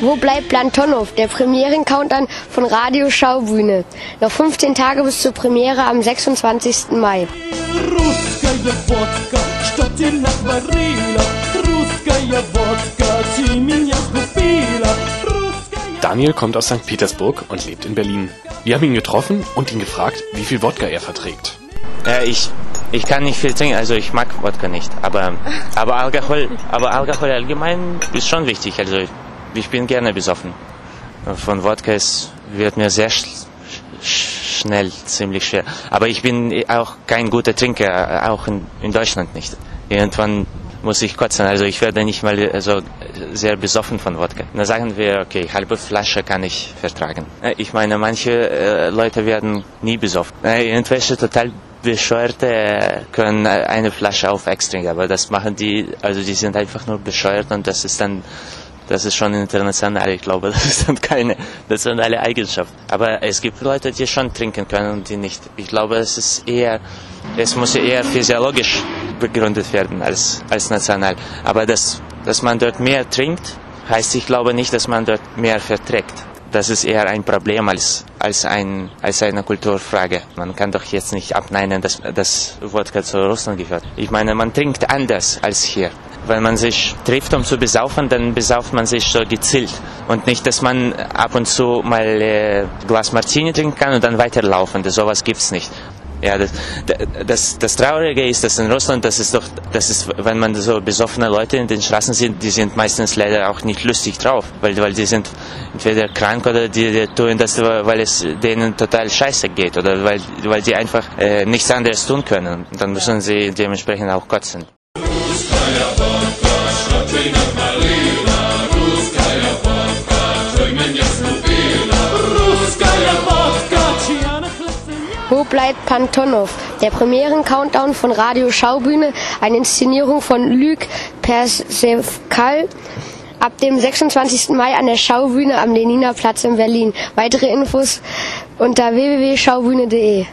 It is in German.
Wo bleibt Plantonow, der Premieren-Countdown von Radio Schaubühne? Noch 15 Tage bis zur Premiere am 26. Mai. Daniel kommt aus St. Petersburg und lebt in Berlin. Wir haben ihn getroffen und ihn gefragt, wie viel Wodka er verträgt. Äh, ich, ich kann nicht viel trinken, also ich mag Wodka nicht. Aber, aber, Alkohol, aber Alkohol allgemein ist schon wichtig. Also ich bin gerne besoffen. Von Wodka ist, wird mir sehr sch sch schnell ziemlich schwer. Aber ich bin auch kein guter Trinker, äh, auch in, in Deutschland nicht. Irgendwann muss ich kotzen, also ich werde nicht mal also sehr besoffen von Wodka. Dann sagen wir, okay, halbe Flasche kann ich vertragen. Äh, Ich meine, manche äh, Leute werden nie besoffen. Äh, Irgendwelche total Bescheuerte können eine Flasche auf Ex trinken, aber das machen die, also die sind einfach nur bescheuert und das ist dann das ist schon international, ich glaube, das ist dann keine nationale Eigenschaft. Aber es gibt Leute, die schon trinken können und die nicht. Ich glaube, es ist eher, es muss eher physiologisch begründet werden als, als national. Aber dass, dass man dort mehr trinkt, heißt, ich glaube nicht, dass man dort mehr verträgt. Das ist eher ein Problem als, als, ein, als eine Kulturfrage. Man kann doch jetzt nicht abneinen, dass, dass Wodka zu Russland gehört. Ich meine, man trinkt anders als hier. Wenn man sich trifft, um zu besaufen, dann besauft man sich so gezielt. Und nicht, dass man ab und zu mal äh, Glas Martini trinken kann und dann weiterlaufen. Das, sowas gibt's nicht. Ja, das, das, das Traurige ist, dass in Russland, das ist doch, das ist, wenn man so besoffene Leute in den Straßen sieht, die sind meistens leider auch nicht lustig drauf, weil, weil die sind entweder krank oder die, die tun das, weil es denen total scheiße geht oder weil, weil die einfach äh, nichts anderes tun können. Dann müssen sie dementsprechend auch kotzen. Wo bleibt Pantonov, der Premieren-Countdown von Radio Schaubühne, eine Inszenierung von Luc Persevkal ab dem 26. Mai an der Schaubühne am Leniner Platz in Berlin. Weitere Infos unter www.schaubühne.de.